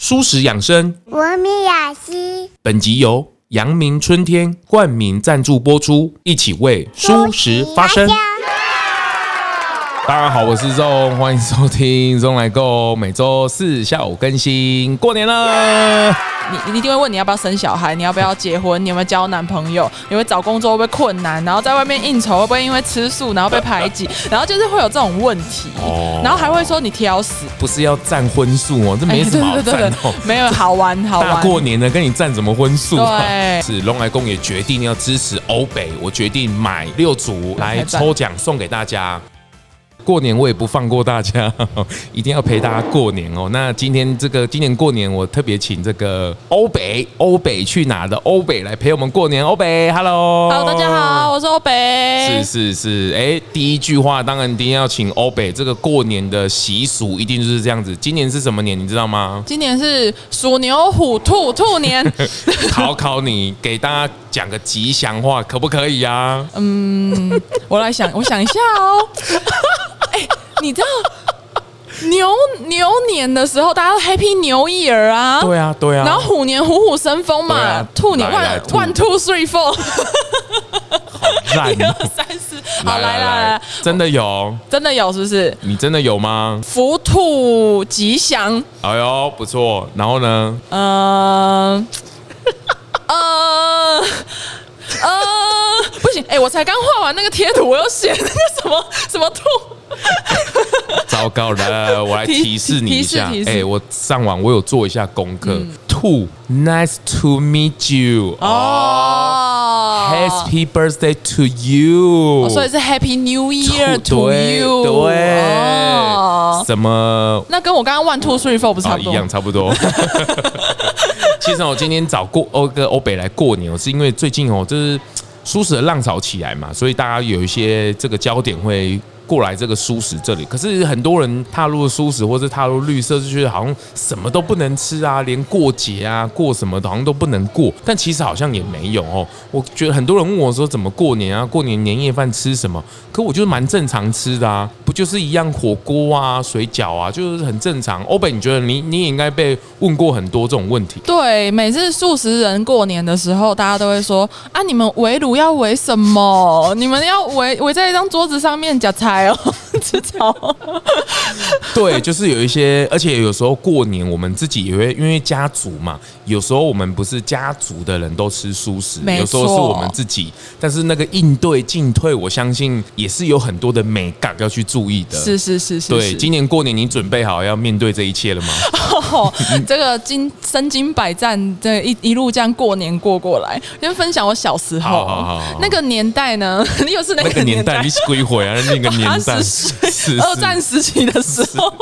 蔬食养生，文明雅集。本集由阳明春天冠名赞助播出，一起为舒适发声。大家好，我是 ZONG，欢迎收听咙来购，每周四下午更新。过年了。你你一定会问你要不要生小孩，你要不要结婚，你有没有交男朋友，你会找工作会不会困难，然后在外面应酬会不会因为吃素然后被排挤，然后就是会有这种问题，哦、然后还会说你挑食，不是要占荤素哦，这没什么好战哦，欸、对对对对没有好玩好玩。大过年的跟你占什么荤素？对，是龙来公也决定要支持欧北，我决定买六组来抽奖送给大家。过年我也不放过大家，一定要陪大家过年哦。那今天这个今年过年，我特别请这个欧北欧北去哪的欧北来陪我们过年。欧北，Hello，Hello，大家好，我是欧北。是是是，哎，第一句话当然一定要请欧北。这个过年的习俗一定就是这样子。今年是什么年？你知道吗？今年是鼠牛虎兔兔年。考考你，给大家讲个吉祥话，可不可以啊？嗯，我来想，我想一下哦。你知道牛牛年的时候，大家都 Happy New Year 啊！对啊，对啊。然后虎年虎虎生风嘛，啊、兔年 one one two three four，一二三四，好 来来来，真的有，真的有，是不是？你真的有吗？福兔吉祥，哎呦，不错。然后呢？嗯，呃，呃，不行，哎、欸，我才刚画完那个贴图，我又写那个什么什么兔。糟糕了，我来提示你一下。哎、欸，我上网我有做一下功课。嗯、兔，Nice to meet you。哦，Happy birthday to you。哦、所以是 Happy New Year to you。对，什么？那跟我刚刚 One Two Three Four 不差不多、哦、一样，差不多。其实我今天找过欧哥欧北来过年，是因为最近哦，就是舒适的浪潮起来嘛，所以大家有一些这个焦点会。过来这个素食这里，可是很多人踏入了蔬食，或是踏入绿色，就觉得好像什么都不能吃啊，连过节啊、过什么的好像都不能过。但其实好像也没有哦。我觉得很多人问我说怎么过年啊？过年年夜饭吃什么？可我觉得蛮正常吃的啊，不就是一样火锅啊、水饺啊，就是很正常。欧北，你觉得你你也应该被问过很多这种问题？对，每次素食人过年的时候，大家都会说啊，你们围炉要围什么？你们要围围在一张桌子上面夹菜。还有吃草，对，就是有一些，而且有时候过年我们自己也会，因为家族嘛，有时候我们不是家族的人都吃素食，有时候是我们自己，但是那个应对进退，我相信也是有很多的美感要去注意的。是是是是，对，今年过年你准备好要面对这一切了吗？哦，这个经身经百战，这一一路这样过年过过来，先分享我小时候那个年代呢，你 又是那个年代，你是归回啊那个年。二战时期的时候，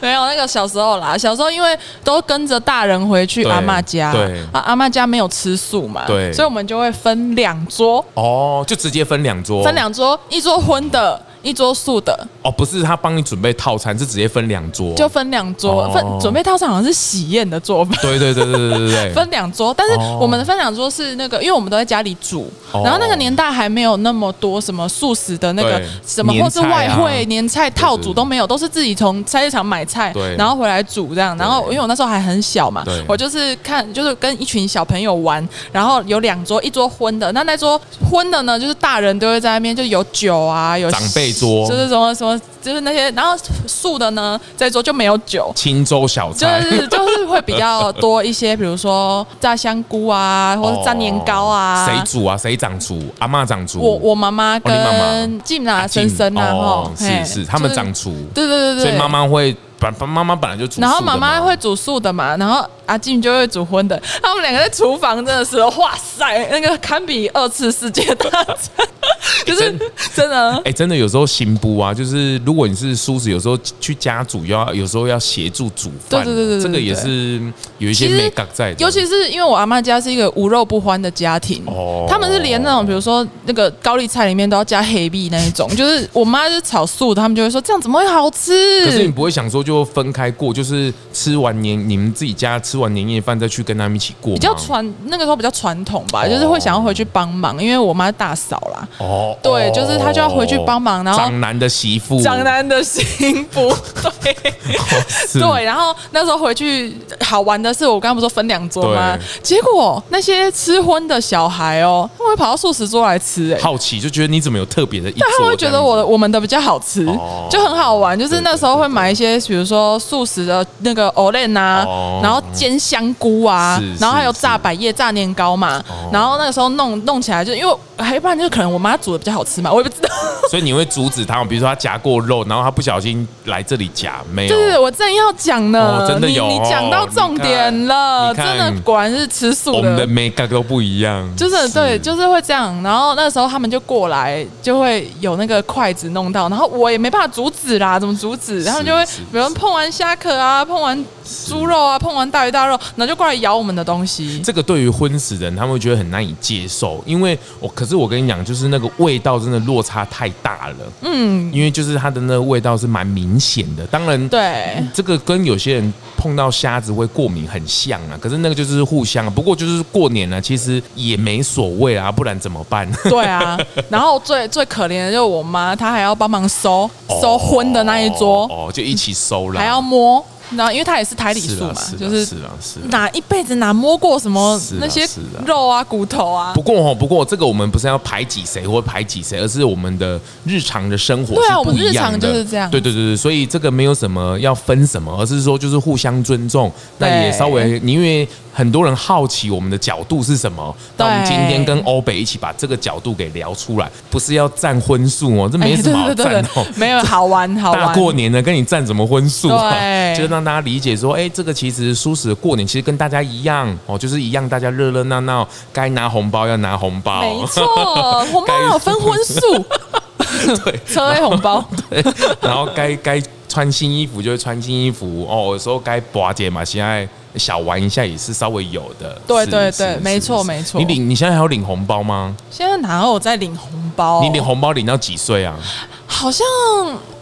没有那个小时候啦。小时候因为都跟着大人回去阿嬷家，对，啊、阿嬷家没有吃素嘛，对，所以我们就会分两桌。哦，就直接分两桌，分两桌，一桌荤的。一桌素的。哦，不是他帮你准备套餐，是直接分两桌，就分两桌，分准备套餐好像是喜宴的做法。对对对对对对对，分两桌，但是我们的分两桌是那个，因为我们都在家里煮，然后那个年代还没有那么多什么素食的那个什么，或是外汇年菜套组都没有，都是自己从菜市场买菜，然后回来煮这样。然后因为我那时候还很小嘛，我就是看就是跟一群小朋友玩，然后有两桌，一桌荤的，那那桌荤的呢，就是大人都会在那边，就有酒啊，有长辈。桌就是什么什么，就是那些，然后素的呢，这桌就没有酒，清粥小菜，就是就是会比较多一些，比如说炸香菇啊，或者炸年糕啊。谁煮啊？谁掌厨？阿妈掌厨。我我妈妈跟进啊、婶婶啊，哈，是是，他们掌厨。对对对对，所以妈妈会。妈妈本来就煮，然后妈妈会煮素的嘛，然后阿静就会煮荤的。他们两个在厨房真的是，哇塞，那个堪比二次世界大战，就是真的。哎，真的有时候行不啊，就是如果你是蔬食，有时候去家煮要，有时候要协助煮饭。对对对对，这个也是有一些美感在。尤其是因为我阿妈家是一个无肉不欢的家庭，哦，他们是连那种比如说那个高丽菜里面都要加黑米那一种，就是我妈是炒素的，他们就会说这样怎么会好吃？可是你不会想说就。就分开过，就是吃完年你们自己家吃完年夜饭再去跟他们一起过。比较传那个时候比较传统吧，就是会想要回去帮忙，因为我妈是大嫂啦。哦，对，就是她就要回去帮忙，然后长男的媳妇，长男的媳妇，对，对，然后那时候回去好玩的是，我刚刚不是说分两桌吗？结果那些吃荤的小孩哦，他们会跑到素食桌来吃，哎，好奇就觉得你怎么有特别的一桌，他们会觉得我的我们的比较好吃，就很好玩，就是那时候会买一些，比如说素食的那个藕莲啊，然后煎香菇啊，然后还有炸百叶、炸年糕嘛，然后那个时候弄弄起来，就因为还一般就可能我妈煮的比较好吃嘛，我也不知道。所以你会阻止他，比如说他夹过肉，然后他不小心来这里夹，没有？对对对，我正要讲呢，真的有，你讲到重点了，真的果然是吃素的，我们的每个都不一样，就是对，就是会这样。然后那时候他们就过来，就会有那个筷子弄到，然后我也没办法阻止啦，怎么阻止？他们就会比如碰完虾壳啊，碰完猪肉啊，碰完大鱼大肉，然后就过来咬我们的东西。这个对于荤食人，他们会觉得很难以接受，因为我可是我跟你讲，就是那个味道真的落差太大了。嗯，因为就是它的那个味道是蛮明显的。当然，对这个跟有些人碰到虾子会过敏很像啊。可是那个就是互相啊。不过就是过年了，其实也没所谓啊，不然怎么办？对啊。然后最最可怜的就是我妈，她还要帮忙收收荤的那一桌，哦，就一起收了，还要摸。然后，因为他也是胎里素嘛，就是哪一辈子哪摸过什么那些肉啊、骨头啊。不过哦，不过这个我们不是要排挤谁或排挤谁，而是我们的日常的生活。对啊，我们日常就是这样。对对对对，所以这个没有什么要分什么，而是说就是互相尊重。那也稍微，你因为。很多人好奇我们的角度是什么？那我们今天跟欧北一起把这个角度给聊出来，不是要战荤素哦，这没什么好战哦，没有 好玩好玩。大过年的跟你战什么荤素啊？就让大家理解说，哎，这个其实舒适的过年其实跟大家一样哦，就是一样，大家热热闹闹，该拿红包要拿红包，没错，红包有分荤素，对，车 A 红包，对，然后该该穿新衣服就会穿新衣服哦，有时候该拔节嘛，现在。小玩一下也是稍微有的，对对对，没错没错。你领你现在还有领红包吗？现在哪有在领红包？你领红包领到几岁啊？好像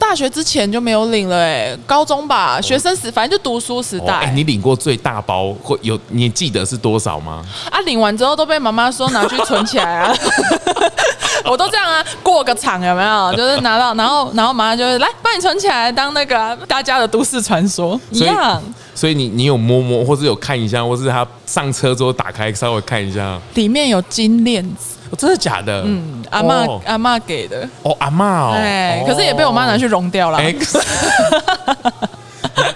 大学之前就没有领了哎，高中吧，学生时反正就读书时代。哎，你领过最大包会有你记得是多少吗？啊，领完之后都被妈妈说拿去存起来啊。我都这样啊，过个场有没有？就是拿到，然后然后马上就是来帮你存起来，当那个大家的都市传说一样。所以你你有摸摸，或是有看一下，或是他上车之后打开稍微看一下，里面有金链子，哦，真的假的？嗯，阿嬷阿妈给的。哦，阿妈哦，哎，可是也被我妈拿去融掉了。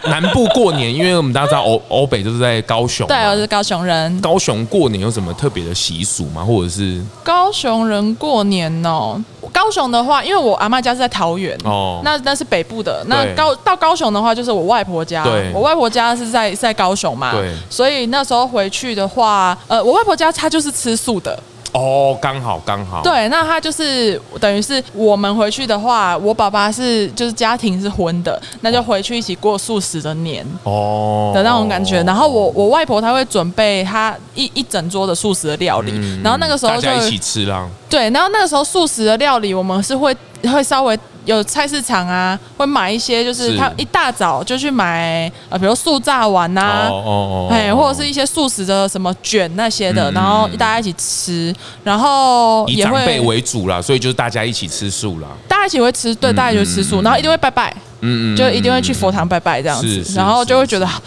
南部过年，因为我们大家知道欧欧北就是在高雄，对，我是高雄人。高雄过年有什么特别的习俗吗？或者是高雄人过年哦？高雄的话，因为我阿嬷家是在桃园哦，那那是北部的。那高到高雄的话，就是我外婆家。对，我外婆家是在在高雄嘛，对，所以那时候回去的话，呃，我外婆家她就是吃素的。哦，刚好刚好。对，那他就是等于是我们回去的话，我爸爸是就是家庭是荤的，那就回去一起过素食的年哦的那种感觉。然后我我外婆她会准备她一一整桌的素食的料理，嗯、然后那个时候就大家一起吃啦。对，然后那个时候素食的料理，我们是会会稍微。有菜市场啊，会买一些，就是他一大早就去买，呃，比如素炸丸呐，哦哦哎，或者是一些素食的什么卷那些的，然后大家一起吃，然后也会以长辈为主啦，所以就是大家一起吃素啦，大家一起会吃，对，大家就吃素，然后一定会拜拜，嗯嗯，就一定会去佛堂拜拜这样子，然后就会觉得啊，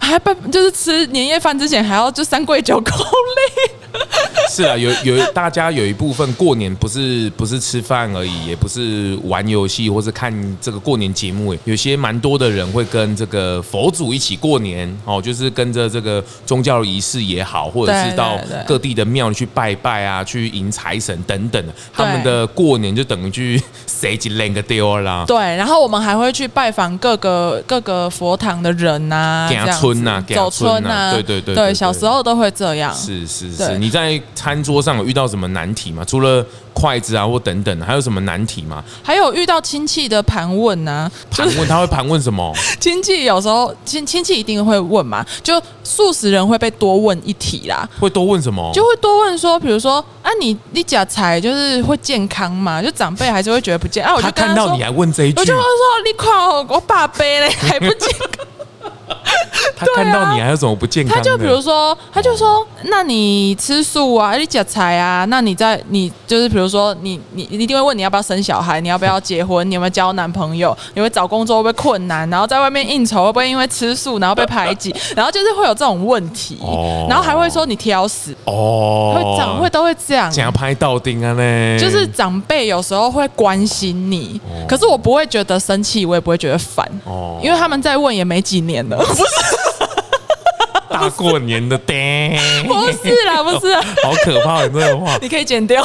还拜，就是吃年夜饭之前还要就三跪九叩立。是啊，有有大家有一部分过年不是不是吃饭而已，也不是玩游戏或是看这个过年节目，有些蛮多的人会跟这个佛祖一起过年哦，就是跟着这个宗教仪式也好，或者是到各地的庙去拜拜啊，去迎财神等等，他们的过年就等于去 谁几两个丢啦。对，然后我们还会去拜访各个各个佛堂的人呐，这样村呐，走村呐，对对对，对，小时候都会这样。是是是，你在。餐桌上有遇到什么难题吗？除了筷子啊或等等，还有什么难题吗？还有遇到亲戚的盘问呢？盘问他会盘问什么？亲戚有时候亲亲戚一定会问嘛，就素食人会被多问一题啦。会多问什么？就会多问说，比如说啊，你你假菜就是会健康嘛？就长辈还是会觉得不健啊。我就看到你还问这一句，我就会说你看我爸背嘞还不健康。他看到你还有什么不健康？他就比如说，他就说，那你吃素啊，你吃菜啊，那你在你就是比如说你你你一定会问你要不要生小孩，你要不要结婚，你有没有交男朋友，你会找工作会不会困难，然后在外面应酬会不会因为吃素然后被排挤，然后就是会有这种问题，然后还会说你挑食哦，会长会都会这样，想要拍到钉啊呢，就是长辈有时候会关心你，可是我不会觉得生气，我也不会觉得烦哦，因为他们在问也没几年了，不是。大过年的，叮，不是啦，不是，好可怕的这个话，你可以剪掉。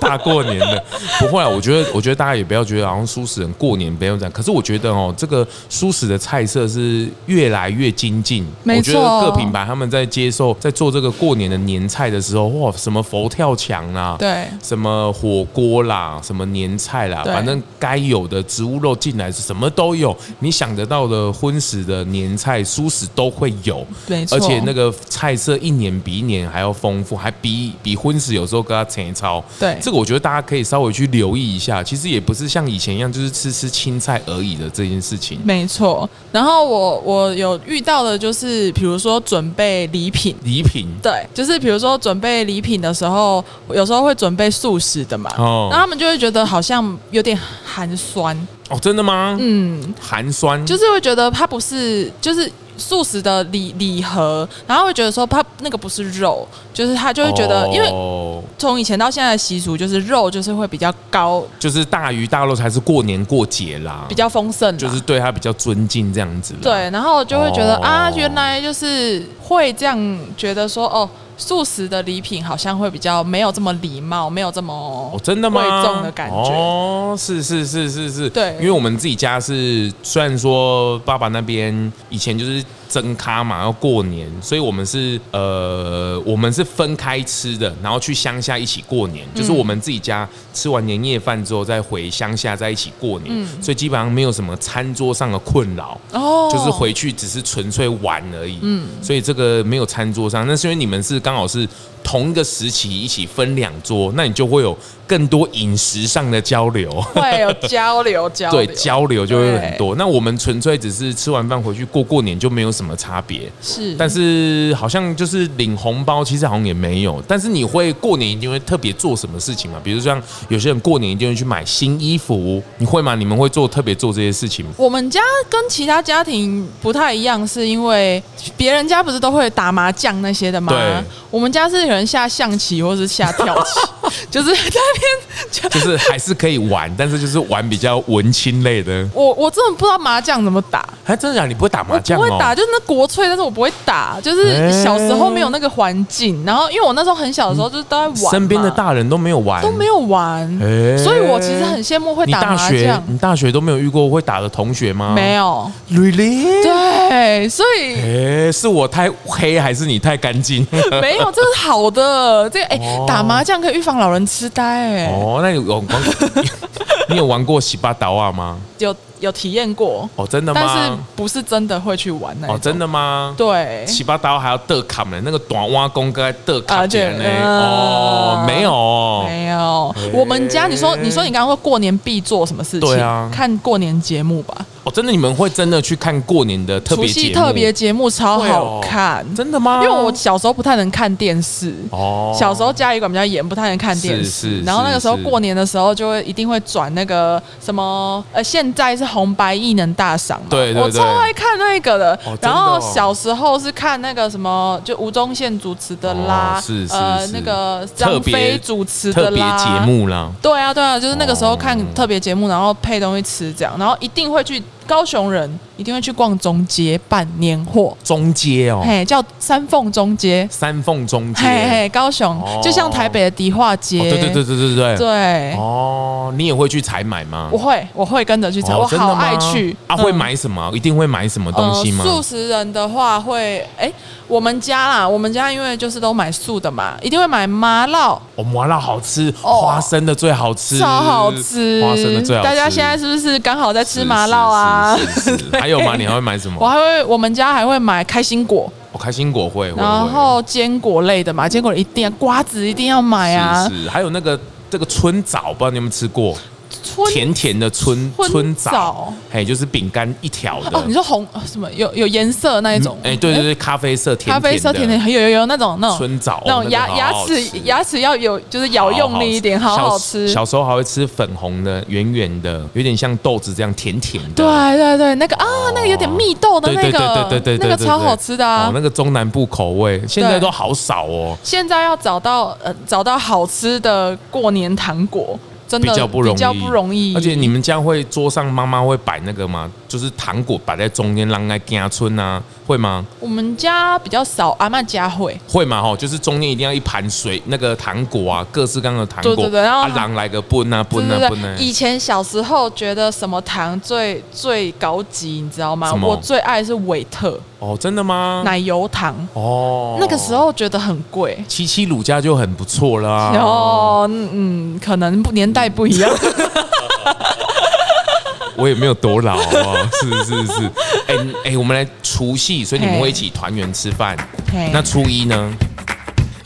大过年的，不会啊，我觉得，我觉得大家也不要觉得好像蔬食人过年不用这样。可是我觉得哦，这个蔬食的菜色是越来越精进。没错。我觉得各品牌他们在接受在做这个过年的年菜的时候，哇，什么佛跳墙啦，对，什么火锅啦，什么年菜啦，反正该有的植物肉进来是什么都有，你想得到的荤食的年菜蔬食都会有。对。而且那个菜色一年比一年还要丰富，还比比荤食有时候跟它前超。对，这个我觉得大家可以稍微去留意一下。其实也不是像以前一样，就是吃吃青菜而已的这件事情。没错。然后我我有遇到的就是，比如说准备礼品，礼品，对，就是比如说准备礼品的时候，有时候会准备素食的嘛。哦。然后他们就会觉得好像有点寒酸。哦，真的吗？嗯，寒酸，就是会觉得它不是，就是。素食的礼礼盒，然后会觉得说他那个不是肉，就是他就会觉得，因为从以前到现在的习俗，就是肉就是会比较高，就是大鱼大肉才是过年过节啦，比较丰盛，就是对他比较尊敬这样子。对，然后就会觉得啊，原来就是会这样觉得说哦。素食的礼品好像会比较没有这么礼貌，没有这么哦，真的吗？贵重的感觉。哦，是是是是是，对，因为我们自己家是虽然说爸爸那边以前就是蒸咖嘛，要过年，所以我们是呃我们是分开吃的，然后去乡下一起过年，就是我们自己家吃完年夜饭之后再回乡下在一起过年，嗯，所以基本上没有什么餐桌上的困扰哦，就是回去只是纯粹玩而已，嗯，所以这个没有餐桌上，那是因为你们是。刚好是同一个时期一起分两桌，那你就会有更多饮食上的交流，会有交流 交流，对，交流就会很多。那我们纯粹只是吃完饭回去过过年，就没有什么差别。是，但是好像就是领红包，其实好像也没有。但是你会过年一定会特别做什么事情吗？比如像有些人过年一定会去买新衣服，你会吗？你们会做特别做这些事情吗？我们家跟其他家庭不太一样，是因为别人家不是都会打麻将那些的吗？对。我们家是有人下象棋或是下跳棋，就是在那边，就是还是可以玩，但是就是玩比较文青类的。我我真的不知道麻将怎么打，还真的假？你不会打麻将？我不会打，就是那国粹，但是我不会打，就是小时候没有那个环境。然后因为我那时候很小的时候，就是都在玩，身边的大人都没有玩，都没有玩，所以我其实很羡慕会打麻将。你大学都没有遇过会打的同学吗？没有，Really？对，所以，哎，是我太黑还是你太干净？没有。这是好的，这个哎，哦、打麻将可以预防老人痴呆哎。哦，那你有玩过？你有玩过洗八刀啊吗？有。有体验过哦，真的吗？但是不是真的会去玩那？哦，真的吗？对，七八刀还要得卡呢，那个短挖工哥得卡钱呢？哦，没有，没有。我们家，你说，你说你刚刚说过年必做什么事情？对啊，看过年节目吧。哦，真的，你们会真的去看过年的特别节目？特别节目超好看，真的吗？因为我小时候不太能看电视哦，小时候家里管比较严，不太能看电视。然后那个时候过年的时候，就会一定会转那个什么呃，现在是。红白艺能大赏嘛，对对对，我超爱看那个的。然后小时候是看那个什么，就吴宗宪主持的啦，是是呃那个张飞主持的啦，特别节目啦。对啊对啊，就是那个时候看特别节目，然后配东西吃这样，然后一定会去。高雄人一定会去逛中街办年货，中街哦，嘿，叫三凤中街，三凤中街，嘿嘿，高雄、哦、就像台北的迪化街，对对对对对对。对，哦，你也会去采买吗？我会，我会跟着去采，哦、我好爱去。啊！会买什么？嗯、一定会买什么东西吗？呃、素食人的话会，哎、欸，我们家啦，我们家因为就是都买素的嘛，一定会买麻辣，哦，麻辣好吃，花生的最好吃，超好吃，花生的最好吃。大家现在是不是刚好在吃麻辣啊？是是 还有吗？你还会买什么？我还会，我们家还会买开心果。我开心果会，然后坚果类的嘛，坚果一定要，瓜子一定要买啊。是是，还有那个这个春枣，不知道你有没有吃过？春甜甜的春春枣，哎，就是饼干一条的。哦，你说红什么有有颜色那一种？哎，对对对，咖啡色甜，咖啡色甜甜，有有有那种那种春枣，那种牙牙齿牙齿要有，就是咬用力一点，好好吃。小时候还会吃粉红的，圆圆的，有点像豆子这样甜甜的。对对对，那个啊，那个有点蜜豆的那个，对对对对，那个超好吃的啊。那个中南部口味，现在都好少哦。现在要找到呃找到好吃的过年糖果。真的比较不容易，比较不容易。而且你们家会桌上妈妈会摆那个吗？就是糖果摆在中间，让那家村啊，会吗？我们家比较少，阿妈家会。会嘛？哈，就是中间一定要一盘水那个糖果啊，各式各样的糖果。对对对，然后让来个奔啊奔啊奔啊。以前小时候觉得什么糖最最高级，你知道吗？我最爱是韦特。哦，真的吗？奶油糖哦，那个时候觉得很贵。七七乳加就很不错啦。哦，嗯，可能年代不一样。我也没有多老啊，是是是。哎哎，我们来除夕，所以你们会一起团圆吃饭。那初一呢？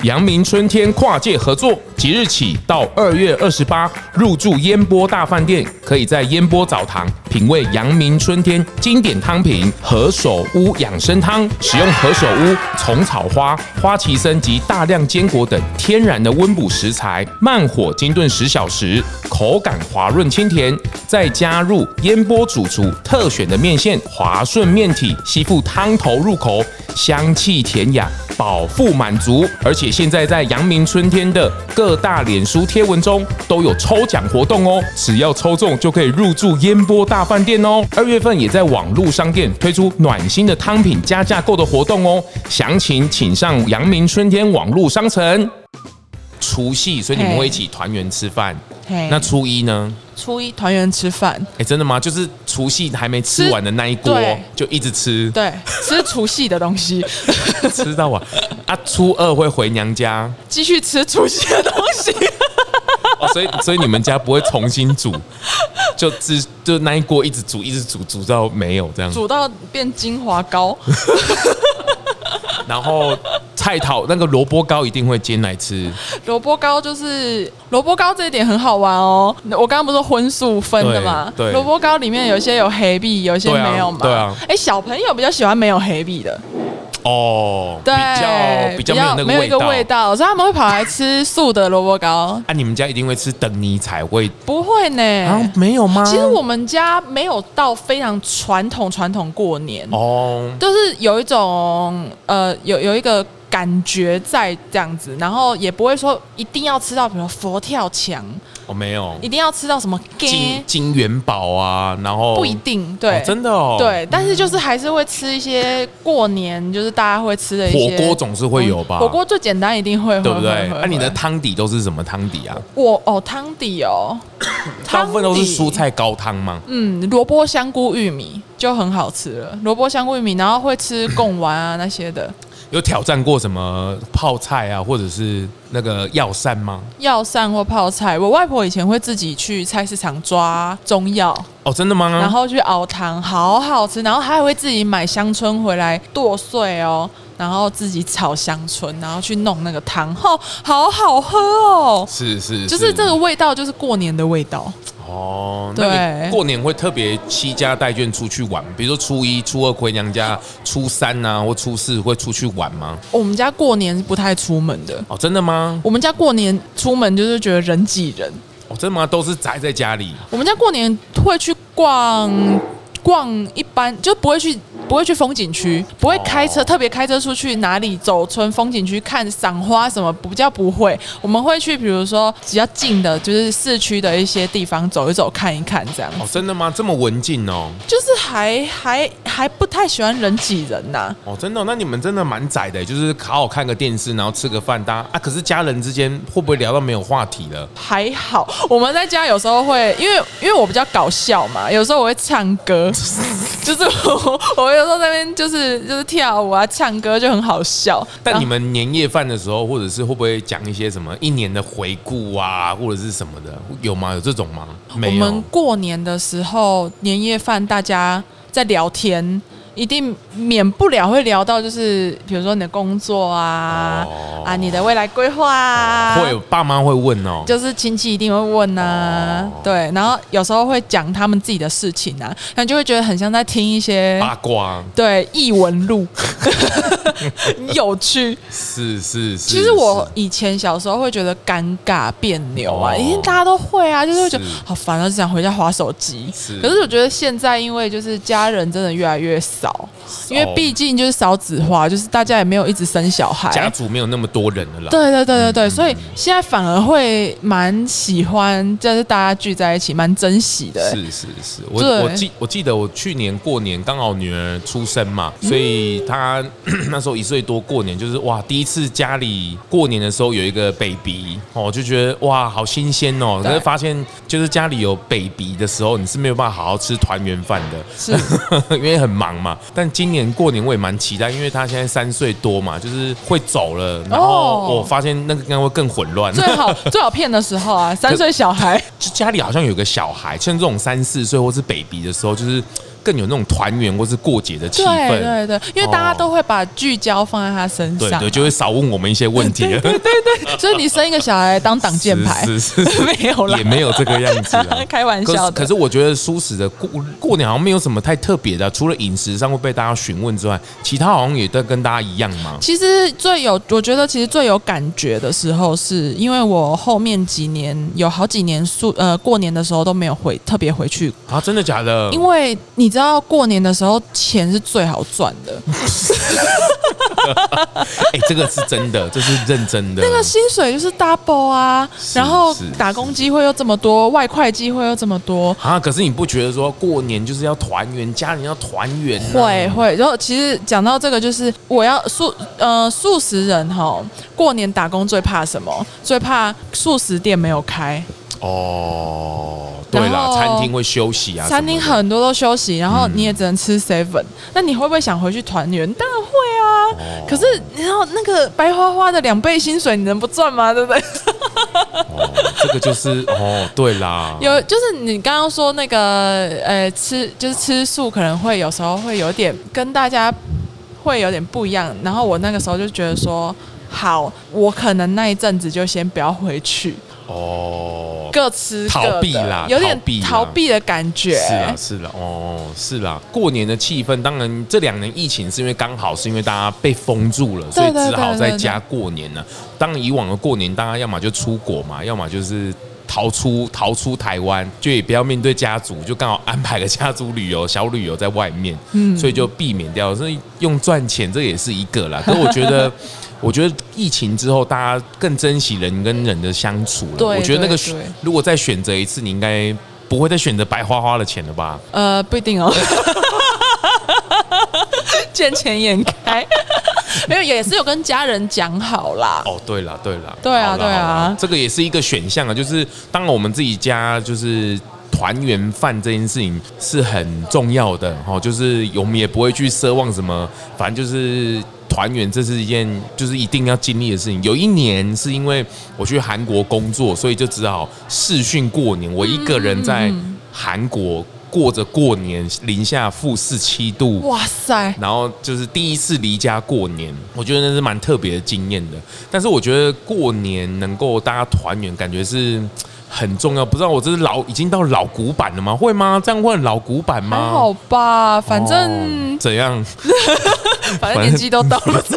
阳明春天跨界合作，即日起到二月二十八，入住烟波大饭店，可以在烟波澡堂品味阳明春天经典汤品何首乌养生汤。使用何首乌、虫草花、花旗参及大量坚果等天然的温补食材，慢火精炖十小时，口感滑润清甜。再加入烟波主厨特选的面线，滑顺面体，吸附汤头入口，香气甜雅。饱腹满足，而且现在在阳明春天的各大脸书贴文中都有抽奖活动哦，只要抽中就可以入住烟波大饭店哦。二月份也在网络商店推出暖心的汤品加价购的活动哦，详情请上阳明春天网络商城。除夕，所以你们会一起团圆吃饭。那初一呢？初一团圆吃饭，哎，真的吗？就是除夕还没吃完的那一锅，就一直吃。对，吃除夕的东西，吃到啊。啊，初二会回娘家，继续吃除夕的东西。哦，所以所以你们家不会重新煮，就只就那一锅一直煮，一直煮，煮到没有这样，煮到变精华膏。然后。菜头那个萝卜糕一定会煎来吃。萝卜糕就是萝卜糕这一点很好玩哦。我刚刚不是说荤素分的吗？对，萝卜糕里面有些有黑币，有些没有嘛。对啊。哎，小朋友比较喜欢没有黑币的。哦。对。比较比较没有那个味道。没有一个味道，所以他们会跑来吃素的萝卜糕。啊，你们家一定会吃等你才会？不会呢。啊，没有吗？其实我们家没有到非常传统传统过年哦，就是有一种呃，有有一个。感觉在这样子，然后也不会说一定要吃到，比如佛跳墙，我没有，一定要吃到什么金金元宝啊，然后不一定，对，真的哦，对，但是就是还是会吃一些过年，就是大家会吃的一些火锅总是会有吧，火锅最简单一定会，对不对？那你的汤底都是什么汤底啊？我哦，汤底哦，大部分都是蔬菜高汤吗？嗯，萝卜香菇玉米就很好吃了，萝卜香菇玉米，然后会吃贡丸啊那些的。有挑战过什么泡菜啊，或者是那个药膳吗？药膳或泡菜，我外婆以前会自己去菜市场抓中药哦，真的吗？然后去熬汤，好好吃。然后她还会自己买香椿回来剁碎哦，然后自己炒香椿，然后去弄那个汤，哦，好好喝哦。是是，是，就是这个味道，就是过年的味道。哦，那你过年会特别欺家带眷出去玩？比如说初一、初二回娘家，初三啊或初四会出去玩吗？我们家过年是不太出门的。哦，真的吗？我们家过年出门就是觉得人挤人。哦，真的吗？都是宅在家里。我们家过年会去逛逛，一般就不会去。不会去风景区，不会开车，特别开车出去哪里走村风景区看赏花什么，比较不会。我们会去，比如说比较近的，就是市区的一些地方走一走，看一看这样。哦，真的吗？这么文静哦？就是还还还不太喜欢人挤人呐。哦，真的？那你们真的蛮窄的，就是好好看个电视，然后吃个饭，大家啊。可是家人之间会不会聊到没有话题了？还好，我们在家有时候会，因为因为我比较搞笑嘛，有时候我会唱歌，就是我我。有时候在那边就是就是跳舞啊，唱歌就很好笑。但你们年夜饭的时候，或者是会不会讲一些什么一年的回顾啊，或者是什么的，有吗？有这种吗？没有。我们过年的时候年夜饭，大家在聊天。一定免不了会聊到，就是比如说你的工作啊，哦、啊，你的未来规划啊，会有爸妈会问哦，就是亲戚一定会问呐、啊，哦、对，然后有时候会讲他们自己的事情啊，那就会觉得很像在听一些八卦，对，异闻录，有趣，是是是。其实我以前小时候会觉得尴尬别扭啊，因为、哦、大家都会啊，就是会觉得好烦啊，就想回家划手机。是，可是我觉得现在因为就是家人真的越来越少。因为毕竟就是少子化，就是大家也没有一直生小孩，家族没有那么多人了啦。对对对对对，所以现在反而会蛮喜欢，就是大家聚在一起，蛮珍惜的。是是是，我我记我记得我去年过年刚好女儿出生嘛，所以她 那时候一岁多过年，就是哇，第一次家里过年的时候有一个 baby 哦，就觉得哇好新鲜哦。可是发现就是家里有 baby 的时候，你是没有办法好好吃团圆饭的，是。因为很忙嘛。但今年过年我也蛮期待，因为他现在三岁多嘛，就是会走了，然后我发现那个应该会更混乱。最好最好骗的时候啊，三岁小孩，就家里好像有个小孩，像这种三四岁或是 baby 的时候，就是。更有那种团圆或是过节的气氛，对对对，因为大家都会把聚焦放在他身上，对对，就会少问我们一些问题。了，对对对，所以你生一个小孩当挡箭牌，是 是是，没有了，也没有这个样子，开玩笑的。可是我觉得舒适的过过年好像没有什么太特别的，除了饮食上会被大家询问之外，其他好像也都跟大家一样嘛。其实最有，我觉得其实最有感觉的时候，是因为我后面几年有好几年数呃过年的时候都没有回特别回去。啊，真的假的？因为你知道过年的时候钱是最好赚的，哎，这个是真的，这是认真的。那个薪水就是 double 啊，然后打工机会又这么多，外快机会又这么多啊。可是你不觉得说过年就是要团圆，家人要团圆？会会。然后其实讲到这个，就是我要素呃素食人哈，过年打工最怕什么？最怕素食店没有开。哦，对啦，餐厅会休息啊，餐厅很多都休息，然后你也只能吃 seven，那你会不会想回去团圆？当然会啊，可是然后那个白花花的两倍薪水，你能不赚吗？对不对？哦，这个就是哦，对啦，有就是你刚刚说那个呃，吃就是吃素，可能会有时候会有点跟大家会有点不一样，然后我那个时候就觉得说，好，我可能那一阵子就先不要回去。哦，各吃各，逃避啦，有点逃避的感觉。是啊，是啦，哦，是啦。过年的气氛，当然这两年疫情是因为刚好是因为大家被封住了，所以只好在家过年了。当以往的过年，大家要么就出国嘛，要么就是逃出逃出台湾，就也不要面对家族，就刚好安排个家族旅游、小旅游在外面，嗯，所以就避免掉。所以用赚钱这也是一个啦。可是我觉得。我觉得疫情之后，大家更珍惜人跟人的相处了。对，我觉得那个如果再选择一次，你应该不会再选择白花花的钱了吧？呃，不一定哦。见钱眼开，没有，也是有跟家人讲好啦。哦，对了，对了，对啊，对啊，这个也是一个选项啊。就是当我们自己家就是团圆饭这件事情是很重要的哦，就是我们也不会去奢望什么，反正就是。团圆，这是一件就是一定要经历的事情。有一年是因为我去韩国工作，所以就只好视讯过年。我一个人在韩国过着过年，零下负四七度，哇塞！然后就是第一次离家过年，我觉得那是蛮特别的经验的。但是我觉得过年能够大家团圆，感觉是。很重要，不知道我这是老已经到老古板了吗？会吗？这样会很老古板吗？还好吧，反正、哦、怎样，反正年纪都到了。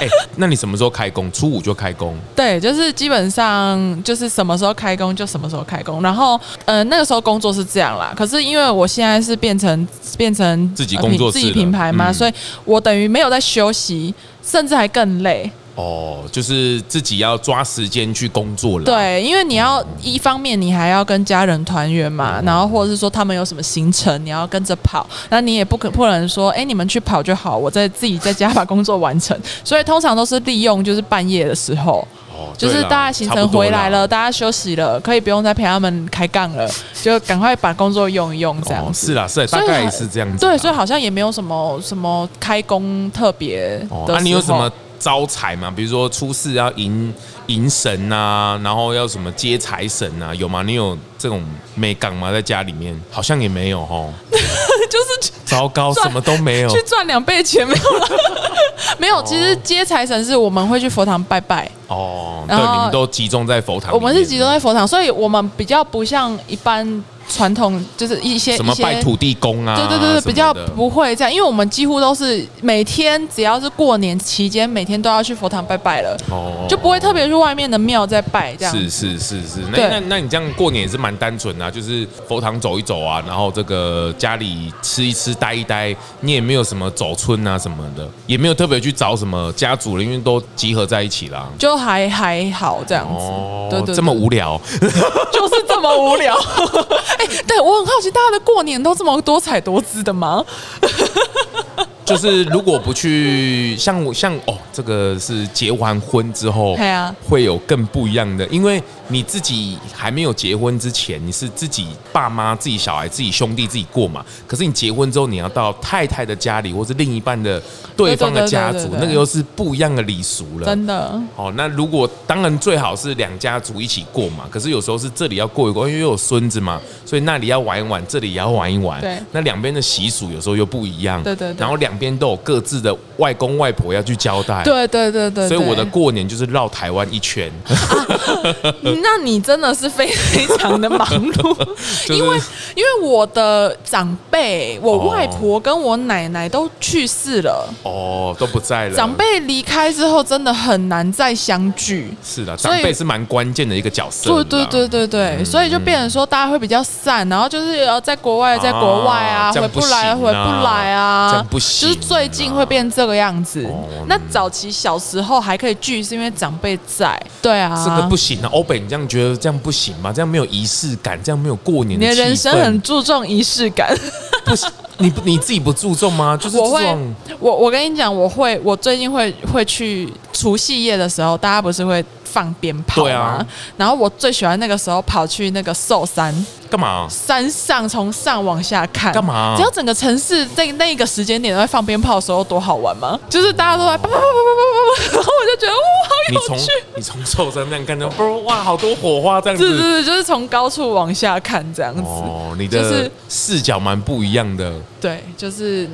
哎、欸，那你什么时候开工？初五就开工？对，就是基本上就是什么时候开工就什么时候开工。然后，呃，那个时候工作是这样啦。可是因为我现在是变成变成自己工作、呃、自己品牌嘛，嗯、所以我等于没有在休息，甚至还更累。哦，就是自己要抓时间去工作了。对，因为你要一方面你还要跟家人团圆嘛，嗯、然后或者是说他们有什么行程，你要跟着跑，那你也不可不能说，哎，你们去跑就好，我在自己 在家把工作完成。所以通常都是利用就是半夜的时候，哦，就是大家行程回来了，大家休息了，可以不用再陪他们开杠了，就赶快把工作用一用，这样、哦。是啦，是啦，大概是这样子。对，所以好像也没有什么什么开工特别的。那、哦啊、你有什么？招财嘛，比如说初四要迎迎神啊，然后要什么接财神啊，有吗？你有这种美感吗？在家里面好像也没有哦。就是糟糕，什么都没有，去赚两倍钱没有了，没有。其实接财神是我们会去佛堂拜拜哦，对，你们都集中在佛堂，我们是集中在佛堂，所以我们比较不像一般。传统就是一些什么拜土地公啊，对对对对，比较不会这样，因为我们几乎都是每天只要是过年期间，每天都要去佛堂拜拜了，哦，就不会特别去外面的庙再拜。这样。是是是是，那那那你这样过年也是蛮单纯啊，就是佛堂走一走啊，然后这个家里吃一吃待一待，你也没有什么走村啊什么的，也没有特别去找什么家族了，因为都集合在一起啦，就还还好这样子，哦，对对，这么无聊，就是这好无聊。哎，对，我很好奇，大家的过年都这么多彩多姿的吗？就是如果不去像我像哦，这个是结完婚之后，对啊，会有更不一样的，因为你自己还没有结婚之前，你是自己爸妈、自己小孩、自己兄弟自己过嘛。可是你结婚之后，你要到太太的家里，或是另一半的对方的家族，那个又是不一样的礼俗了。真的。哦，那如果当然最好是两家族一起过嘛。可是有时候是这里要过一过，因为有孙子嘛，所以那里要玩一玩，这里也要玩一玩。对。那两边的习俗有时候又不一样。对对对。然后两。两边都有各自的外公外婆要去交代，对对对对，所以我的过年就是绕台湾一圈。啊，那你真的是非常的忙碌，因为因为我的长辈，我外婆跟我奶奶都去世了，哦，都不在了。长辈离开之后，真的很难再相聚。是的，长辈是蛮关键的一个角色。对对对对对，所以就变成说大家会比较散，然后就是要在国外，在国外啊，回不来，回不来啊，这样不行。就是最近会变这个样子。那早期小时候还可以聚，是因为长辈在。对啊，这个不行啊。欧北，你这样觉得这样不行吗？这样没有仪式感，这样没有过年的气氛。你的人生很注重仪式感，不是？你 你自己不注重吗？就是我会，我我跟你讲，我会，我最近会会去除夕夜的时候，大家不是会放鞭炮啊。然后我最喜欢那个时候跑去那个寿山。干嘛？山上从上往下看，干嘛？只要整个城市在那个时间点都在放鞭炮的时候，多好玩吗？就是大家都在然后我就觉得哇，好有趣。你从你从寿山那样看着，哇，好多火花这样子。是是是，就是从高处往下看这样子。哦，你的视角蛮不一样的。对，就是。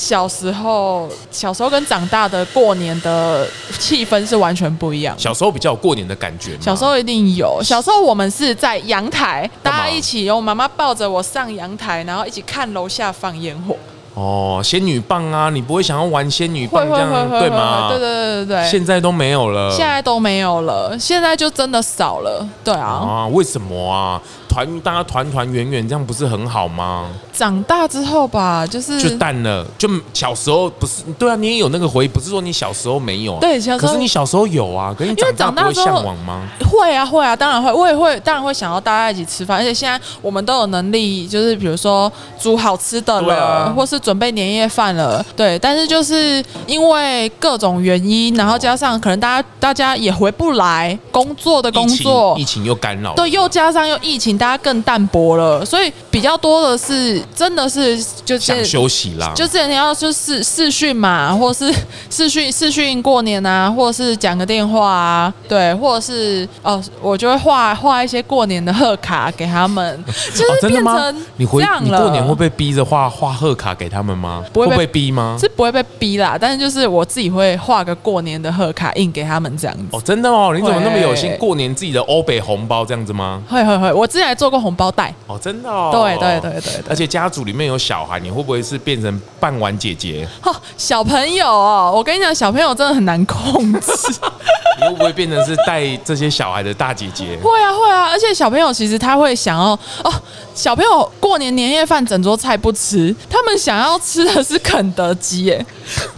小时候，小时候跟长大的过年的气氛是完全不一样。小时候比较有过年的感觉。小时候一定有。小时候我们是在阳台，大家一起，我妈妈抱着我上阳台，然后一起看楼下放烟火。哦，仙女棒啊，你不会想要玩仙女棒这样对吗？对对对对对。现在都没有了。现在都没有了，现在就真的少了。对啊。啊？为什么啊？团大家团团圆圆，这样不是很好吗？长大之后吧，就是就淡了。就小时候不是对啊，你也有那个回忆，不是说你小时候没有。对，小时候。可是你小时候有啊，可是你长大不会向往吗？会啊，会啊，当然会。我也会，当然会想要大家一起吃饭。而且现在我们都有能力，就是比如说煮好吃的了，啊、或是准备年夜饭了。对，但是就是因为各种原因，然后加上可能大家大家也回不来，工作的工作，疫情又干扰。对，又加上又疫情。大家更淡薄了，所以比较多的是真的是就是想休息啦，就之前要就是视讯嘛，或是 视讯视讯过年啊，或者是讲个电话啊，对，或者是哦，我就会画画一些过年的贺卡给他们，就是变成你回你过年会被逼着画画贺卡给他们吗？不会被逼吗？是不会被逼啦，但是就是我自己会画个过年的贺卡印给他们这样子。哦，真的哦，你怎么那么有心？过年自己的欧北红包这样子吗？会会会，我之前还做过红包袋哦，真的哦，对对对对对，而且家族里面有小孩，你会不会是变成半碗姐姐？哦，小朋友哦，我跟你讲，小朋友真的很难控制。你会不会变成是带这些小孩的大姐姐？会啊会啊，而且小朋友其实他会想要哦，小朋友过年年夜饭整桌菜不吃，他们想要吃的是肯德基耶，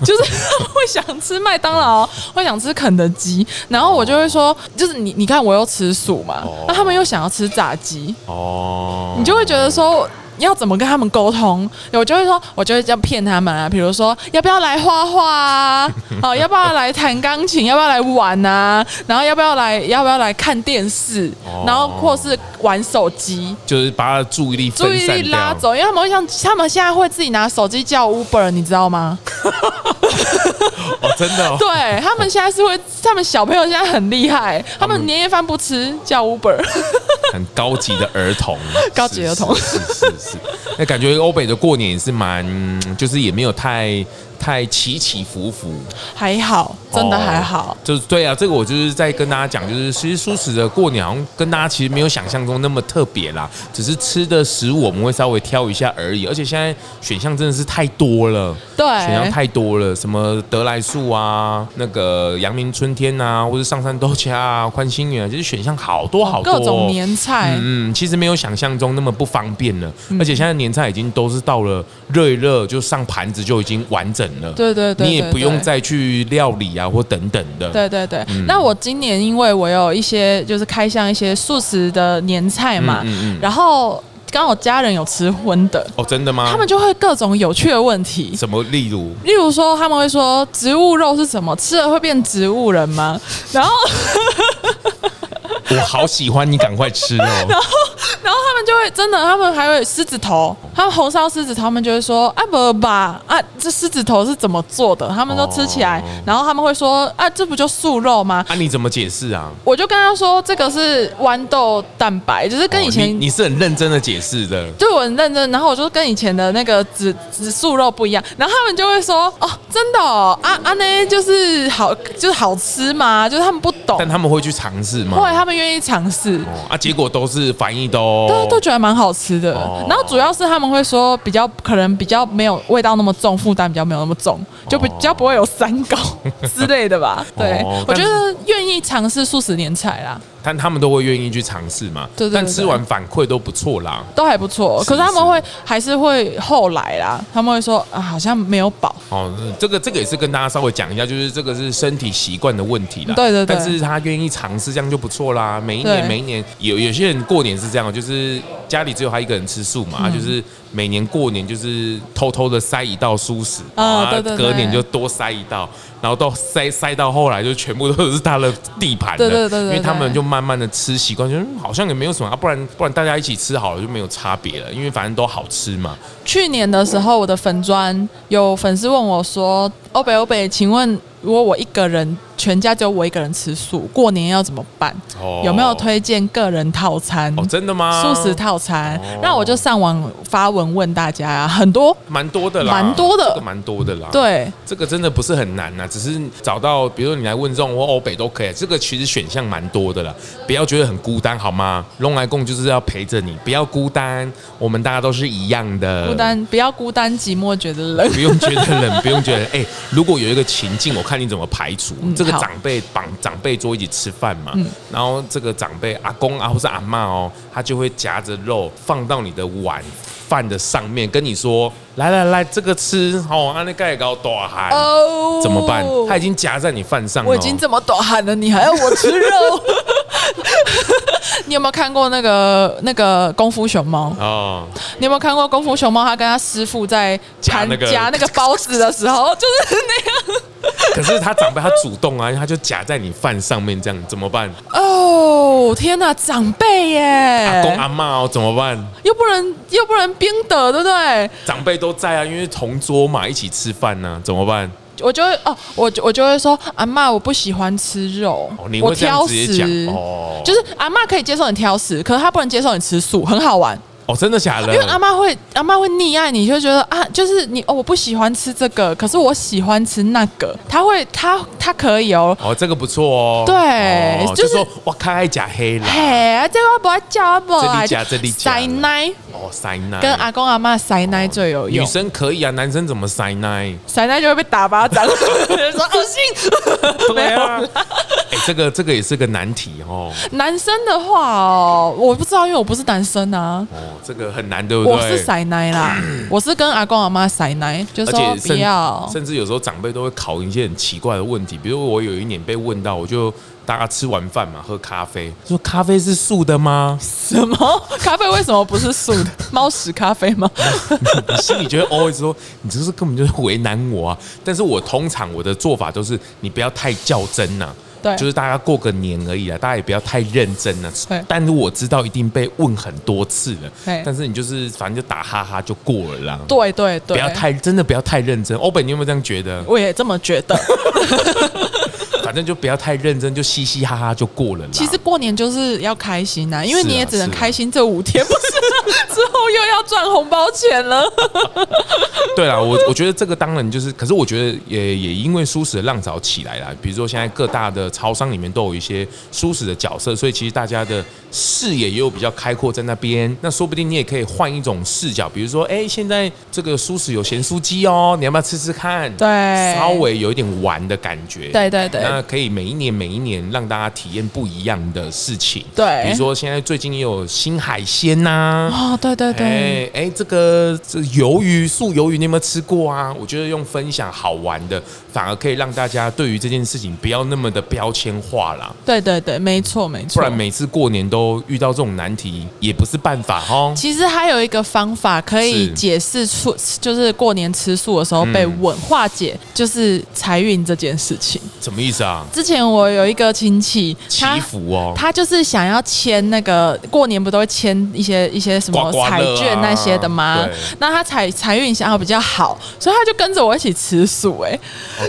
就是 会想吃麦当劳，会想吃肯德基，然后我就会说，就是你你看我又吃素嘛，那他们又想要吃炸鸡哦，你就会觉得说。要怎么跟他们沟通？我就会说，我就会这样骗他们啊。比如说，要不要来画画啊？哦，要不要来弹钢琴？要不要来玩啊？然后要不要来？要不要来看电视？然后或是玩手机？就是把他的注意力注意力拉走，因为他们会像他们现在会自己拿手机叫 Uber，你知道吗？哦真的、哦。对他们现在是会，他们小朋友现在很厉害，他们年夜饭不吃叫 Uber，很高级的儿童，高级儿童，是是是，那感觉欧北的过年也是蛮，就是也没有太。太起起伏伏，还好，真的还好。哦、就是对啊，这个我就是在跟大家讲，就是其实蔬食的过年好像跟大家其实没有想象中那么特别啦，只是吃的食物我们会稍微挑一下而已。而且现在选项真的是太多了，对，选项太多了，什么德来素啊，那个阳明春天啊，或者上山豆掐啊，宽心园啊，就是选项好多好多，各种年菜，嗯，其实没有想象中那么不方便了。而且现在年菜已经都是到了热一热就上盘子就已经完整了。对对对，你也不用再去料理啊，或等等的。对对对，那我今年因为我有一些就是开箱一些素食的年菜嘛，然后刚好家人有吃荤的哦，真的吗？他们就会各种有趣的问题，什么？例如，例如说他们会说植物肉是什么？吃了会变植物人吗？然后。我好喜欢你，赶快吃哦！然后，然后他们就会真的，他们还会狮子头，他们红烧狮子头，他们就会说啊不吧啊，这狮子头是怎么做的？他们都吃起来，哦、然后他们会说啊，这不就素肉吗？啊，你怎么解释啊？我就跟他说，这个是豌豆蛋白，就是跟以前、哦、你，你是很认真的解释的，对我很认真。然后我就跟以前的那个紫紫素肉不一样，然后他们就会说哦，真的哦啊啊呢，就是好就是好吃吗？就是他们不懂，但他们会去尝试吗？会，他们愿意尝试、哦、啊，结果都是反应都都都觉得蛮好吃的。哦、然后主要是他们会说比较可能比较没有味道那么重，负担比较没有那么重，就比较不会有三高 之类的吧。对，哦、我觉得愿意尝试素食年菜啦。但他们都会愿意去尝试嘛？对，对，对，但吃完反馈都不错啦，都还不错。可是他们会还是会后来啦，他们会说啊，好像没有饱。哦，这个这个也是跟大家稍微讲一下，就是这个是身体习惯的问题啦。对对对。但是他愿意尝试，这样就不错啦。每一年每一年有有些人过年是这样，就是家里只有他一个人吃素嘛，嗯、就是每年过年就是偷偷的塞一道素食啊，对对对，隔年就多塞一道。然后到塞塞到后来，就全部都是他的地盘了。对对对，因为他们就慢慢的吃习惯，就好像也没有什么啊，不然不然大家一起吃好了就没有差别了，因为反正都好吃嘛。去年的时候，我的粉砖有粉丝问我说：“欧北欧北，请问如果我一个人？”全家只有我一个人吃素，过年要怎么办？哦、有没有推荐个人套餐？哦，真的吗？素食套餐，那、哦、我就上网发文问大家啊，很多，蛮多的啦，蛮多的，这个蛮多的啦。对，这个真的不是很难呐，只是找到，比如说你来问这种或欧北都可以。这个其实选项蛮多的啦，不要觉得很孤单好吗？龙来共就是要陪着你，不要孤单，我们大家都是一样的。孤单，不要孤单寂寞觉得冷，不用觉得冷，不用觉得哎、欸，如果有一个情境，我看你怎么排除、嗯、这个。长辈绑长辈桌一起吃饭嘛，嗯、然后这个长辈阿公啊或是阿妈哦，他就会夹着肉放到你的碗饭的上面，跟你说：“来来来，这个吃哦，阿那盖高大汗哦，怎么办？他已经夹在你饭上了，我已经这么多汗了，你还要我吃肉？” 你有没有看过那个那个功夫熊猫？哦，你有没有看过功夫熊猫？他跟他师傅在夹那个夹那个 包子的时候，就是那样。可是他长辈他主动啊，他就夹在你饭上面，这样怎么办？哦，天哪，长辈耶！阿公阿妈哦，怎么办？又不能又不能冰的，对不对？长辈都在啊，因为同桌嘛，一起吃饭呢，怎么办？我就会哦，我我就会说阿嬷，我不喜欢吃肉，我挑食。哦，就是阿嬷可以接受你挑食，可是她不能接受你吃素，很好玩。哦，真的假的？因为阿妈会，阿妈会溺爱你，就觉得啊，就是你哦，我不喜欢吃这个，可是我喜欢吃那个。他会，他他可以哦。哦，这个不错哦。对，就是说我开爱假黑了。嘿，这个不要叫不爱这里这里塞奶。哦，塞奶。跟阿公阿妈塞奶最有用。女生可以啊，男生怎么塞奶？塞奶就会被打巴掌，说恶心。没有。哎，这个这个也是个难题哦。男生的话哦，我不知道，因为我不是男生啊。这个很难，对不对？我是塞奶啦，我是跟阿公阿妈塞奶，就说不要。甚至有时候长辈都会考一些很奇怪的问题，比如我有一年被问到，我就大家吃完饭嘛，喝咖啡，说咖啡是素的吗？什么？咖啡为什么不是素的？猫屎咖啡吗？你心里觉得 always 说，你这是根本就是为难我啊！但是我通常我的做法都是，你不要太较真呐、啊。对，就是大家过个年而已啊，大家也不要太认真了。对，但是我知道一定被问很多次了。对，但是你就是反正就打哈哈就过了啦。对对对，不要太真的不要太认真。欧本，你有没有这样觉得？我也这么觉得。反正就不要太认真，就嘻嘻哈哈就过了。其实过年就是要开心呐，因为你也只能开心这五天，不是 之后又要赚红包钱了。对啊，我我觉得这个当然就是，可是我觉得也也因为舒适的浪潮起来了，比如说现在各大的超商里面都有一些舒适的角色，所以其实大家的视野也有比较开阔在那边。那说不定你也可以换一种视角，比如说，哎，现在这个舒适有咸酥鸡哦，你要不要吃吃看？对，稍微有一点玩的感觉。对对对。那可以每一年每一年让大家体验不一样的事情。对，比如说现在最近也有新海鲜呐。哦，对对对。哎哎，这个这鱿鱼素鱿鱼，你有没有吃过啊？我觉得用分享好玩的，反而可以让大家对于这件事情不要那么的标签化啦。对对对，没错没错。不然每次过年都遇到这种难题，也不是办法哦。其实还有一个方法可以解释出，就是过年吃素的时候被问化解，就是财运这件事情。什么意思啊？之前我有一个亲戚祈福哦，他就是想要签那个过年不都会签一些一些什么彩券那些的吗？那他财财运想要比较好，所以他就跟着我一起吃素。哎，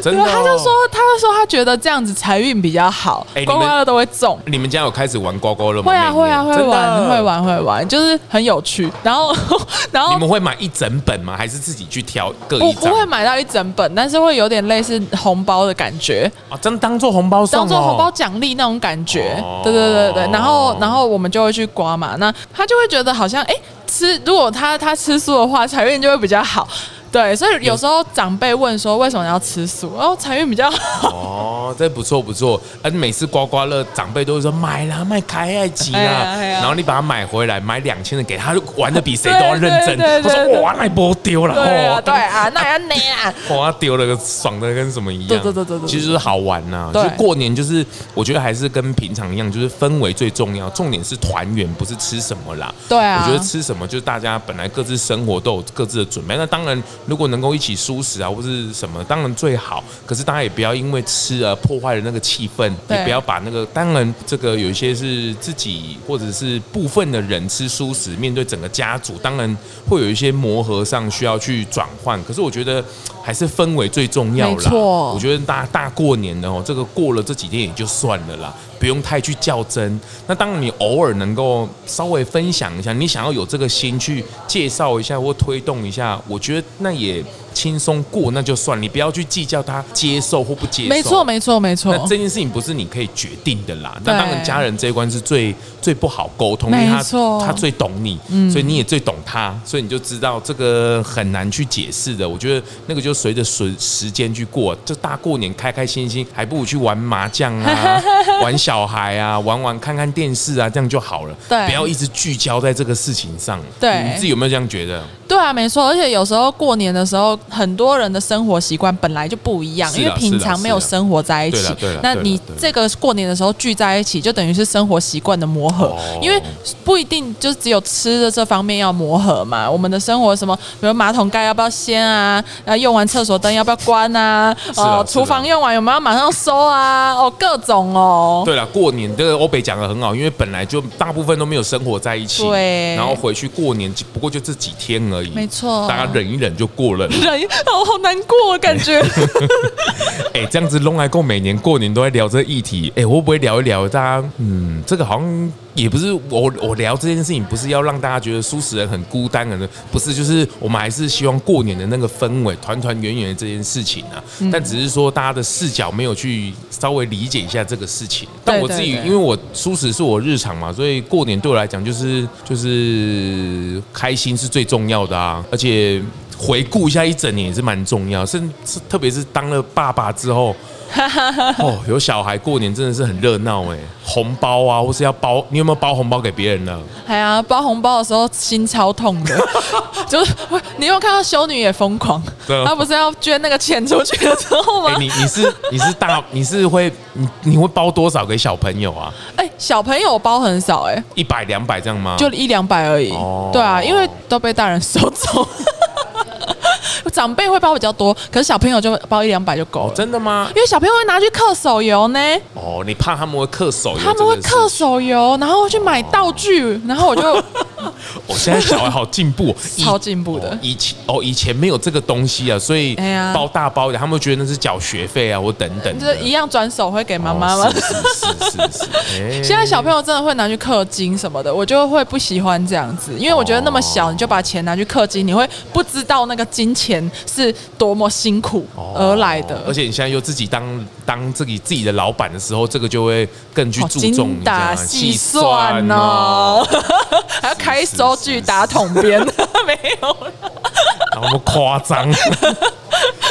真的，他就说，他就说他觉得这样子财运比较好，刮刮乐都会中。你们家有开始玩刮刮乐吗？会啊会啊会玩会玩会玩，就是很有趣。然后 然后你们会买一整本吗？还是自己去挑各一张？不会买到一整本，但是会有点类似红包的感觉。啊，真当做红包送，当做红包奖励那种感觉。对对对对，然后然后我们就会去刮嘛，那他就会觉得好像哎，吃如果他他吃素的话，财运就会比较好。对，所以有时候长辈问说为什么要吃素，然后财运比较好。哦，这不错不错。而每次刮刮乐，长辈都会说买啦，买开爱吉啦。然后你把它买回来，买两千的给他，玩的比谁都要认真。他说哇，那波丢了。对啊，对啊，那要捏啊。哇，丢了个爽的跟什么一样。对对对对对。其实就是好玩呐。就过年就是，我觉得还是跟平常一样，就是氛围最重要，重点是团圆，不是吃什么啦。对啊。我觉得吃什么，就是大家本来各自生活都有各自的准备。那当然。如果能够一起蔬食啊，或是什么，当然最好。可是大家也不要因为吃而破坏了那个气氛，也不要把那个。当然，这个有一些是自己或者是部分的人吃素食，面对整个家族，当然会有一些磨合上需要去转换。可是我觉得还是氛围最重要啦。没错，我觉得大大过年的哦，这个过了这几天也就算了啦。不用太去较真，那当然你偶尔能够稍微分享一下，你想要有这个心去介绍一下或推动一下，我觉得那也。轻松过那就算，你不要去计较他接受或不接受。没错，没错，没错。那这件事情不是你可以决定的啦。那当然，家人这一关是最最不好沟通，因为他他最懂你，所以你也最懂他，所以你就知道这个很难去解释的。我觉得那个就随着时时间去过，就大过年开开心心，还不如去玩麻将啊，玩小孩啊，玩玩看看电视啊，这样就好了。对，不要一直聚焦在这个事情上。对，你自己有没有这样觉得？对啊，没错。而且有时候过年的时候。很多人的生活习惯本来就不一样，因为平常没有生活在一起。那你这个过年的时候聚在一起，就等于是生活习惯的磨合。因为不一定就只有吃的这方面要磨合嘛。我们的生活什么，比如马桶盖要不要掀啊？然后用完厕所灯要不要关啊？哦，厨房用完有没有马上收啊？哦，各种哦。对了，过年这个欧北讲的很好，因为本来就大部分都没有生活在一起。对。然后回去过年，不过就这几天而已。没错。大家忍一忍就过了。忍。我，好难过，感觉。哎、欸，这样子弄来过，每年过年都在聊这个议题。哎、欸，会不会聊一聊？大家，嗯，这个好像也不是我我聊这件事情，不是要让大家觉得蔬食人很孤单可能，不是，就是我们还是希望过年的那个氛围，团团圆圆的这件事情啊。嗯、但只是说大家的视角没有去稍微理解一下这个事情。但我自己，因为我蔬食是我日常嘛，所以过年对我来讲就是就是开心是最重要的啊，而且。回顾一下一整年也是蛮重要，甚至，特别是当了爸爸之后，哦，有小孩过年真的是很热闹哎，红包啊，或是要包，你有没有包红包给别人呢？哎呀，包红包的时候心超痛的，就是你有看到修女也疯狂，对她不是要捐那个钱出去的时候吗？你你是你是大你是会你你会包多少给小朋友啊？哎，小朋友包很少哎，一百两百这样吗？就一两百而已，哦、对啊，因为都被大人收走。长长辈会包比较多，可是小朋友就包一两百就够了。真的吗？因为小朋友会拿去刻手游呢。哦，你怕他们会刻手游？他们会刻手游，然后去买道具，然后我就。我现在小孩好进步，超进步的。以前哦，以前没有这个东西啊，所以包大包的，他们会觉得那是缴学费啊，我等等。就是一样转手会给妈妈吗？是是是是。现在小朋友真的会拿去氪金什么的，我就会不喜欢这样子，因为我觉得那么小你就把钱拿去氪金，你会不知道那个金钱是多么辛苦而来的。而且你现在又自己当当自己自己的老板的时候，这个就会更去注重精打细算哦，还要开收据打统编，没有那么夸张。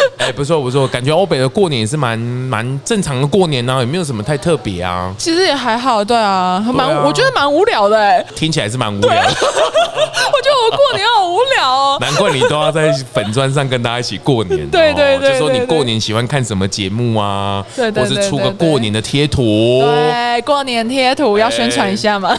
哎，不错不错，感觉欧北的过年也是蛮蛮正常的过年呢，也没有什么太特别啊。其实也还好，对啊，蛮我觉得蛮无聊的哎。听起来是蛮无聊的。我觉得我过年好无聊哦。难怪你都要在粉砖上跟大家一起过年。对对对，就说你过年喜欢看什么节目啊？对对，或是出个过年的贴图。对，过年贴图要宣传一下吗？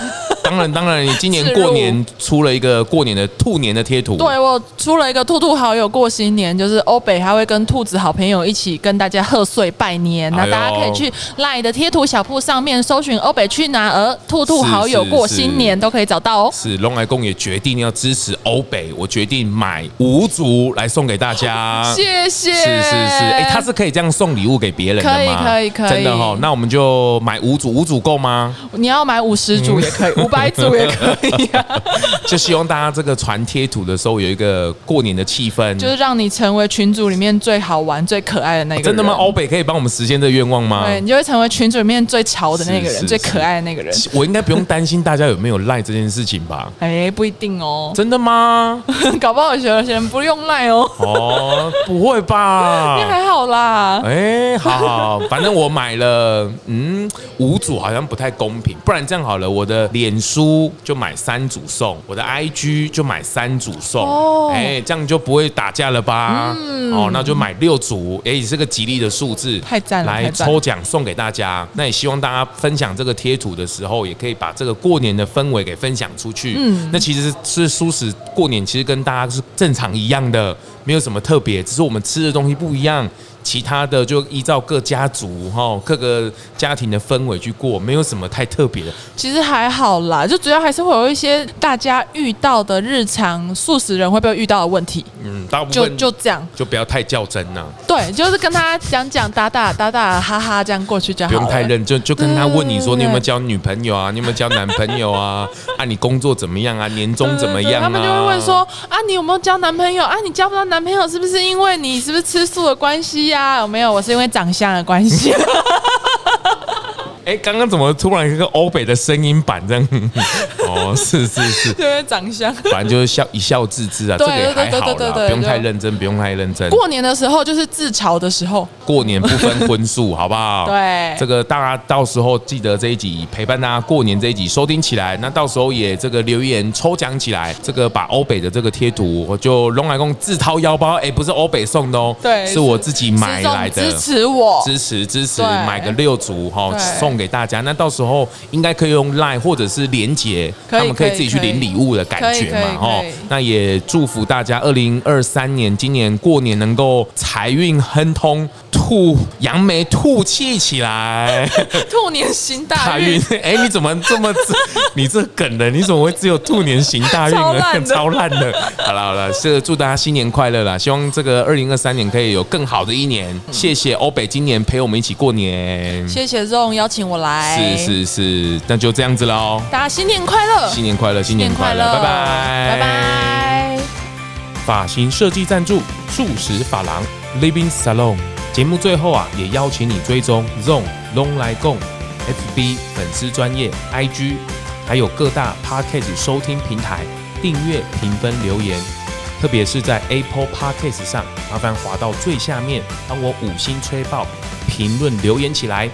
当然当然，你今年过年出了一个过年的兔年的贴图。对，我出了一个兔兔好友过新年，就是欧北还会跟兔子好朋友一起跟大家贺岁拜年。那大家可以去 LINE 的贴图小铺上面搜寻欧北去哪儿兔兔好友过新年，都可以找到哦。是龙来公也决定要支持欧北，我决定买五组来送给大家。谢谢。是是是，哎，他是可以这样送礼物给别人的吗？可以可以可以。真的哈，那我们就买五组，五组够吗？你要买五十组也可以，五百组也可以啊。就希望大家这个传贴图的时候有一个过年的气氛，就是让你成为群组里面最好玩、最可爱的那个人。真的吗？欧北可以帮我们实现这个愿望吗？对，你就会成为群组里面最潮的那个人，最可爱的那个人。我应该不用担心大家有没有赖这件事情吧？哎，不一定哦。真的吗？搞不好有些人不用赖哦。哦，不会吧？还好啦。哎，好好，反正我买了，嗯，五组好像不太公平，不然这样好了，我的脸书就买三组送，我的 IG 就买三组送。哦，哎，这样就不会打架了吧？嗯，哦，那就买六组，哎，也是个吉利的数字。太赞了！来抽奖送给大家。那也希望大家分享这个贴图的时候，也可以把这个过年的氛围给分享出去。嗯，那其实是舒适过年，其实跟大家是正常一样的，没有什么特别，只是我们吃的东西不一样。其他的就依照各家族哈各个家庭的氛围去过，没有什么太特别的。其实还好啦，就主要还是会有一些大家遇到的日常素食人会不会遇到的问题。嗯，大部分就就这样，就不要太较真呐。对，就是跟他讲讲打打打打哈哈这样过去就好。不用太认真，就跟他问你说你有没有交女朋友啊？你有没有交男朋友啊？啊，你工作怎么样啊？年终怎么样啊？他们就会问说啊，你有没有交男朋友啊？你交不到男朋友是不是因为你是不是吃素的关系？呀，有没有？我是因为长相的关系。哎，刚刚怎么突然一个欧北的声音版这样？哦，是是是，因为长相，反正就是笑一笑置之啊，这个也还好啦，不用太认真，不用太认真。过年的时候就是自嘲的时候，过年不分荤素，好不好？对，这个大家到时候记得这一集陪伴大家过年这一集收听起来，那到时候也这个留言抽奖起来，这个把欧北的这个贴图，我就龙来公自掏腰包，哎，不是欧北送的哦，对，是我自己买来的，支持我，支持支持，买个六组哈送。送给大家，那到时候应该可以用 Line 或者是连结，他们可以自己去领礼物的感觉嘛，哈。那也祝福大家二零二三年今年过年能够财运亨通，兔扬眉吐气起来，兔年行大运。哎，你怎么这么你这梗的？你怎么会只有兔年行大运呢？超烂的。好了好了，是祝大家新年快乐啦！希望这个二零二三年可以有更好的一年。谢谢欧北今年陪我们一起过年，谢谢 Zong 邀请。我来，是是是，那就这样子喽。大家新年快乐，新年快乐，新年快乐，拜拜，拜拜。发型设计赞助：素食发廊 Living Salon。节目最后啊，也邀请你追踪 Zong 龙来共 FB 粉丝专业 IG，还有各大 Podcast 收听平台订阅、评分、留言。特别是在 Apple Podcast 上，麻烦滑到最下面，帮我五星吹爆，评论留言起来。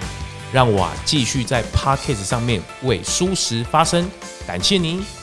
让我啊继续在 Podcast 上面为舒适发声，感谢您。